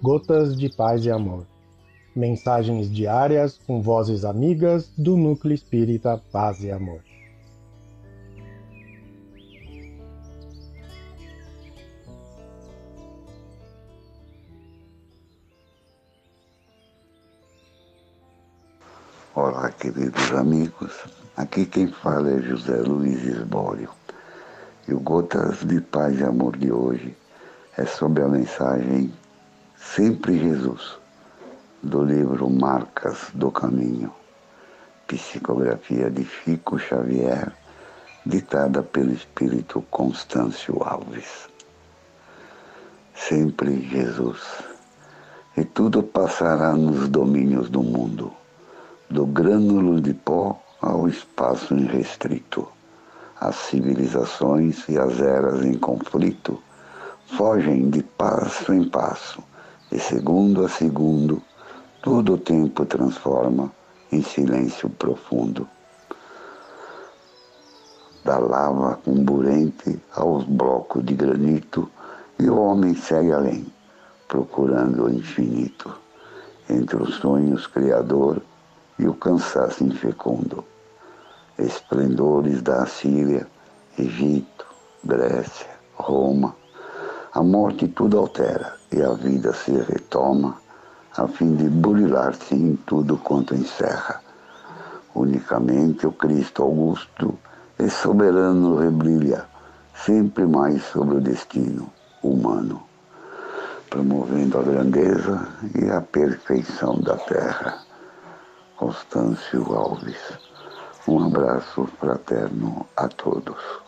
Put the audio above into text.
Gotas de Paz e Amor. Mensagens diárias com vozes amigas do Núcleo Espírita Paz e Amor. Olá, queridos amigos. Aqui quem fala é José Luiz Esbólio. E o Gotas de Paz e Amor de hoje é sobre a mensagem Sempre Jesus, do livro Marcas do Caminho, psicografia de Chico Xavier, ditada pelo espírito Constâncio Alves. Sempre Jesus. E tudo passará nos domínios do mundo, do grânulo de pó ao espaço irrestrito as civilizações e as eras em conflito fogem de passo em passo, de segundo a segundo, todo o tempo transforma em silêncio profundo. Da lava comburente aos blocos de granito, e o homem segue além, procurando o infinito, entre os sonhos criador e o cansaço infecundo esplendores da Assíria, Egito, Grécia, Roma. A morte tudo altera e a vida se retoma, a fim de burilar-se em tudo quanto encerra. Unicamente o Cristo Augusto e soberano rebrilha, sempre mais sobre o destino humano, promovendo a grandeza e a perfeição da terra. Constâncio Alves um abraço fraterno a todos.